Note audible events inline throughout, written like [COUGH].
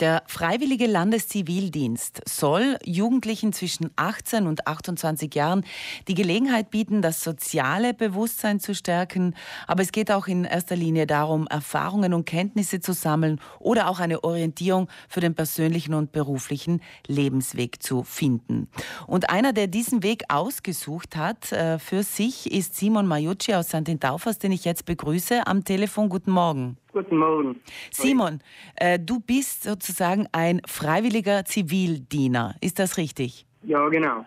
Der Freiwillige Landeszivildienst soll Jugendlichen zwischen 18 und 28 Jahren die Gelegenheit bieten, das soziale Bewusstsein zu stärken. Aber es geht auch in erster Linie darum, Erfahrungen und Kenntnisse zu sammeln oder auch eine Orientierung für den persönlichen und beruflichen Lebensweg zu finden. Und einer, der diesen Weg ausgesucht hat äh, für sich, ist Simon Majucci aus St. Taufers, den ich jetzt begrüße am Telefon. Guten Morgen. Guten Morgen. Simon, äh, du bist sozusagen ein freiwilliger Zivildiener. Ist das richtig? Ja, genau.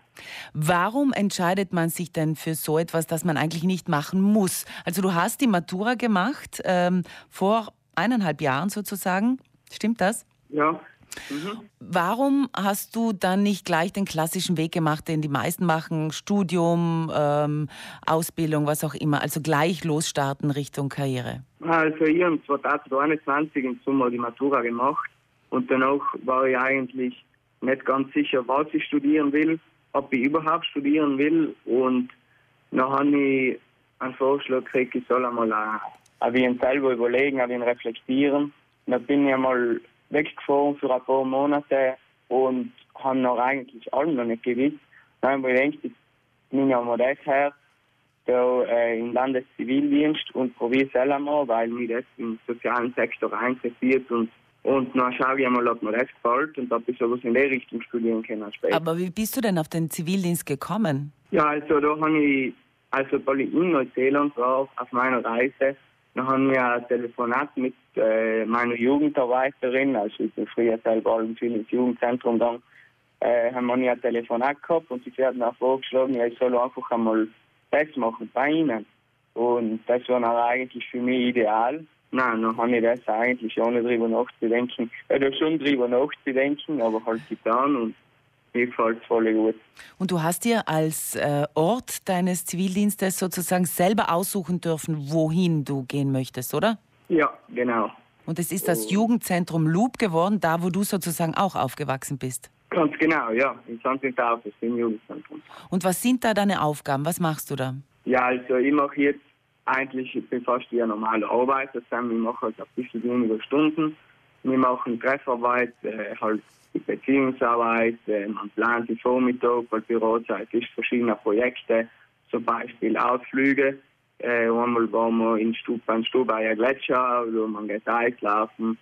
Warum entscheidet man sich denn für so etwas, das man eigentlich nicht machen muss? Also du hast die Matura gemacht ähm, vor eineinhalb Jahren sozusagen. Stimmt das? Ja. Mhm. Warum hast du dann nicht gleich den klassischen Weg gemacht, den die meisten machen, Studium, ähm, Ausbildung, was auch immer, also gleich losstarten Richtung Karriere? Also ich habe 2021 im Sommer die Matura gemacht und danach war ich eigentlich nicht ganz sicher, was ich studieren will, ob ich überhaupt studieren will und dann habe ich einen Vorschlag gekriegt, ich soll einmal ein wenig selber überlegen, ein wenig reflektieren. dann bin ich einmal weggefahren für ein paar Monate und habe noch eigentlich allem noch nicht gewusst. Dann habe ich gedacht, jetzt nehme ich mal das her, da äh, im Landeszivildienst und probiere es selber mal, weil mich das im sozialen Sektor interessiert und und dann schaue ich mal, ob mir das gefällt und ob ich sowas in der Richtung studieren kann später. Aber wie bist du denn auf den Zivildienst gekommen? Ja, also da habe ich, also weil ich in Neuseeland war, auf meiner Reise, dann haben wir ein Telefonat mit äh, meiner Jugendarbeiterin, also ich bin früher selber im Jugendzentrum dann, äh, haben wir ein Telefonat gehabt und sie hat mir vorgeschlagen, ja, ich soll einfach einmal das machen bei ihnen. Und das war dann eigentlich für mich ideal. Nein, dann habe ich das eigentlich ohne drüber nachzudenken. Ja, schon drüber nachzudenken, aber halt getan und mir gefällt es voll gut. Und du hast dir als äh, Ort deines Zivildienstes sozusagen selber aussuchen dürfen, wohin du gehen möchtest, oder? Ja, genau. Und es ist das Jugendzentrum Loop geworden, da wo du sozusagen auch aufgewachsen bist. Ganz genau, ja. In. Taufus, im Jugendzentrum. Und was sind da deine Aufgaben? Was machst du da? Ja, also ich mache jetzt eigentlich, ich bin fast wie ein normaler Arbeiter. Ich mache halt ein bisschen weniger Stunden. Wir machen Treffarbeit, äh, halt die Beziehungsarbeit, äh, man plant die Vormittag, weil Bürozeit ist verschiedene Projekte, zum Beispiel Ausflüge. Einmal waren wir in Stub, beim Stubaier Gletscher, wo man geht Eislaufen.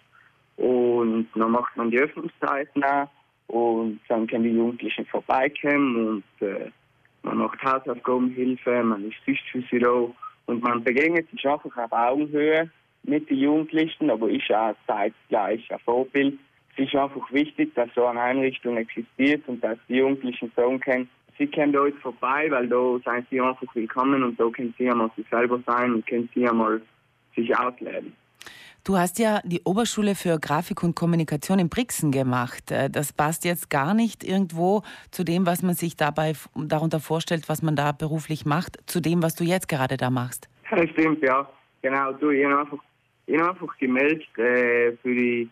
Und dann macht man die Öffnungszeiten auch. Und dann können die Jugendlichen vorbeikommen und äh, man macht Hausaufgabenhilfe, man ist Sicht für sie da. Und man begegnet sich einfach auf Augenhöhe mit den Jugendlichen, aber ist auch zeitgleich ein Vorbild. Es ist einfach wichtig, dass so eine Einrichtung existiert und dass die Jugendlichen sagen können, sie kommen da jetzt vorbei, weil da sind sie einfach willkommen und da können sie einmal sich selber sein und können sie einmal sich ausleben. Du hast ja die Oberschule für Grafik und Kommunikation in Brixen gemacht. Äh, das passt jetzt gar nicht irgendwo zu dem, was man sich dabei darunter vorstellt, was man da beruflich macht, zu dem, was du jetzt gerade da machst. [LAUGHS] Das stimmt, ja. Genau, du, ich habe einfach, ich hab einfach gemeldet, äh, für, die,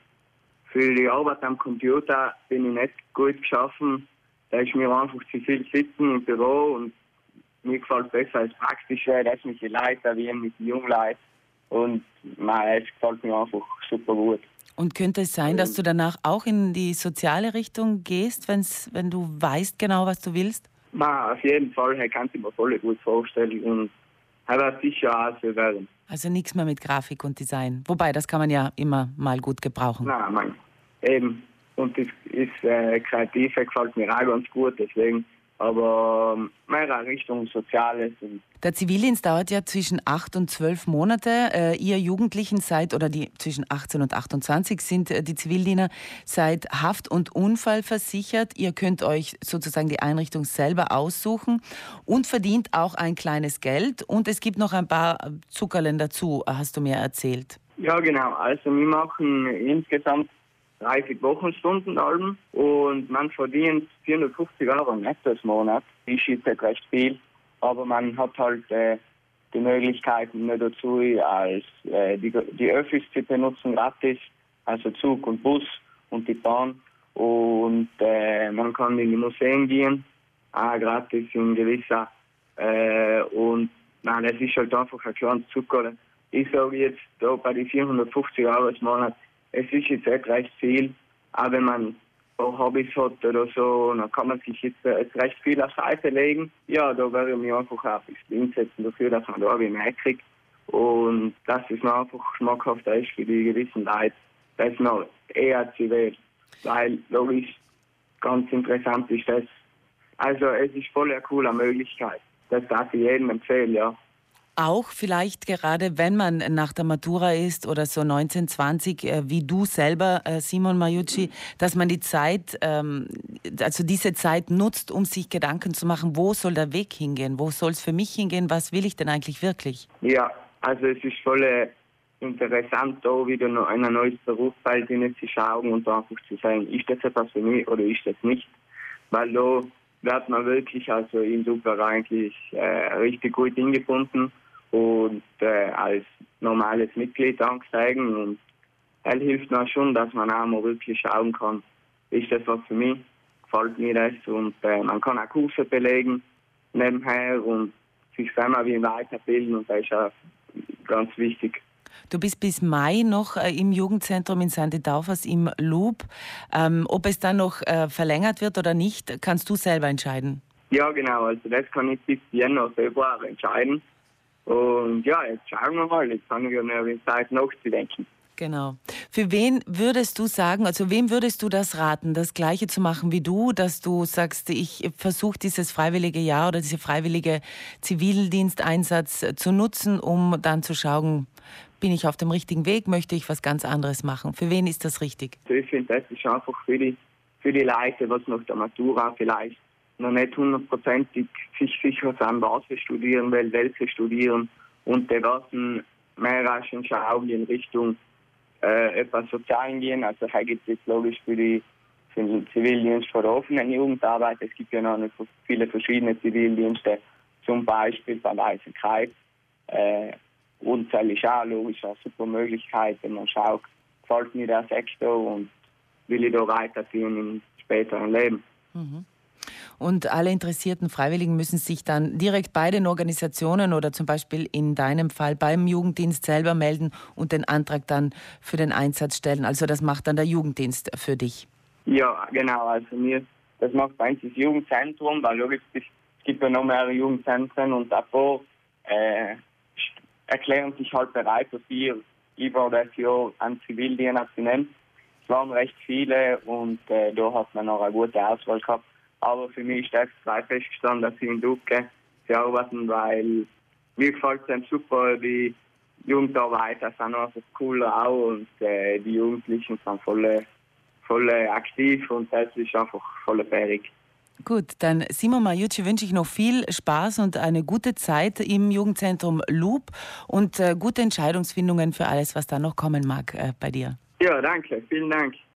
für die Arbeit am Computer bin ich nicht gut geschaffen. Da ist mir einfach zu viel sitzen im Büro und mir gefällt es besser als praktische, dass mich die Leute wie mit den Jungleuten und nein, es gefällt mir einfach super gut. Und könnte es sein, dass du danach auch in die soziale Richtung gehst, wenn's, wenn du weißt genau, was du willst? Na, auf jeden Fall, er kann sich mir voll gut vorstellen und er wird sicher so werden. Also nichts mehr mit Grafik und Design. Wobei, das kann man ja immer mal gut gebrauchen. Nein, mein, eben. Und das ist äh, Kreative gefällt mir auch ganz gut, deswegen aber ähm, mehr Richtung Soziales. Der Zivildienst dauert ja zwischen acht und zwölf Monate. Äh, ihr Jugendlichen seid, oder die zwischen 18 und 28 sind äh, die Zivildiener, seid Haft- und Unfall versichert. Ihr könnt euch sozusagen die Einrichtung selber aussuchen und verdient auch ein kleines Geld. Und es gibt noch ein paar Zuckerlen dazu, hast du mir erzählt. Ja, genau. Also wir machen insgesamt 30 Wochenstunden Alben und man verdient 450 Euro netto im Monat. Jetzt nicht recht viel, aber man hat halt äh, die Möglichkeiten nur dazu, als äh, die, die Öffis zu benutzen gratis, also Zug und Bus und die Bahn. Und äh, man kann in die Museen gehen, auch gratis in gewisser. Äh, und nein, es ist halt einfach ein kleines Zucker. Ich sage jetzt da bei den 450 Euro im Monat, es ist jetzt echt recht viel auch wenn man Hobbys hat oder so, dann kann man sich jetzt, äh, jetzt recht viel auf Seite legen. Ja, da werde ich mich einfach auch ein bisschen einsetzen dafür, dass man da wie mehr kriegt. Und dass es noch einfach schmackhafter ist für die gewissen Leute, das noch eher zu wählen. Weil, logisch, ganz interessant ist das. Also, es ist voll eine coole Möglichkeit. Das darf ich jedem empfehlen, ja auch vielleicht gerade, wenn man nach der Matura ist oder so 19, 20, äh, wie du selber, äh, Simon Maiucci, dass man die Zeit, ähm, also diese Zeit nutzt, um sich Gedanken zu machen, wo soll der Weg hingehen, wo soll es für mich hingehen, was will ich denn eigentlich wirklich? Ja, also es ist voll äh, interessant, da wieder noch ein neues Berufsfeld zu schauen und einfach zu sagen, ist das etwas für mich oder ist das nicht? Weil da wird man wirklich also in Super eigentlich äh, richtig gut hingefunden und äh, als normales Mitglied ansteigen. Und er hilft mir schon, dass man auch mal wirklich schauen kann, ist das was für mich, gefällt mir das. Und äh, man kann auch Kurse belegen nebenher und sich selber wie weiterbilden und das ist auch ganz wichtig. Du bist bis Mai noch äh, im Jugendzentrum in St. Daufers im Loop. Ähm, ob es dann noch äh, verlängert wird oder nicht, kannst du selber entscheiden. Ja, genau. Also das kann ich bis Januar, Februar entscheiden. Und ja, jetzt schauen wir mal. Jetzt haben wir mehr Zeit nachzudenken. Genau. Für wen würdest du sagen, also wem würdest du das raten, das Gleiche zu machen wie du, dass du sagst, ich versuche dieses freiwillige Jahr oder diese freiwillige Zivildiensteinsatz zu nutzen, um dann zu schauen, bin ich auf dem richtigen Weg, möchte ich was ganz anderes machen? Für wen ist das richtig? Ich finde, das ist einfach für die, für die Leute, was nach der Matura vielleicht noch nicht hundertprozentig sich sicher sind, was sie studieren will, welche studieren und die werden mehr rasch schauen in Richtung äh, etwas Sozialen gehen. Also hier gibt es logisch für die, für den Zivildienst vor der offenen Jugendarbeit. Es gibt ja noch viele verschiedene Zivildienste, zum Beispiel beim Weißen Kreuz. Äh, und das ist auch logisch eine super Möglichkeit, wenn man schaut, gefällt mir der Sektor und will ich da weiterziehen im späteren Leben. Mhm. Und alle interessierten Freiwilligen müssen sich dann direkt bei den Organisationen oder zum Beispiel in deinem Fall beim Jugenddienst selber melden und den Antrag dann für den Einsatz stellen. Also das macht dann der Jugenddienst für dich. Ja, genau. Also mir, das macht bei uns das Jugendzentrum, weil logisch, es gibt ja noch mehrere Jugendzentren und davor äh, erklären sich halt bereit dafür, über das Jahr an Zivildienst nehmen. Es waren recht viele und äh, da hat man noch eine gute Auswahl gehabt. Aber für mich ist das zwei festgestanden, dass sie in Duke sie arbeiten, weil mir gefällt es super, die Jugendarbeit, das sind einfach cool auch und äh, die Jugendlichen sind voll, voll aktiv und das ist einfach voll fähig. Gut, dann Simon Mariucci wünsche ich noch viel Spaß und eine gute Zeit im Jugendzentrum Loop und äh, gute Entscheidungsfindungen für alles, was da noch kommen mag äh, bei dir. Ja, danke. Vielen Dank.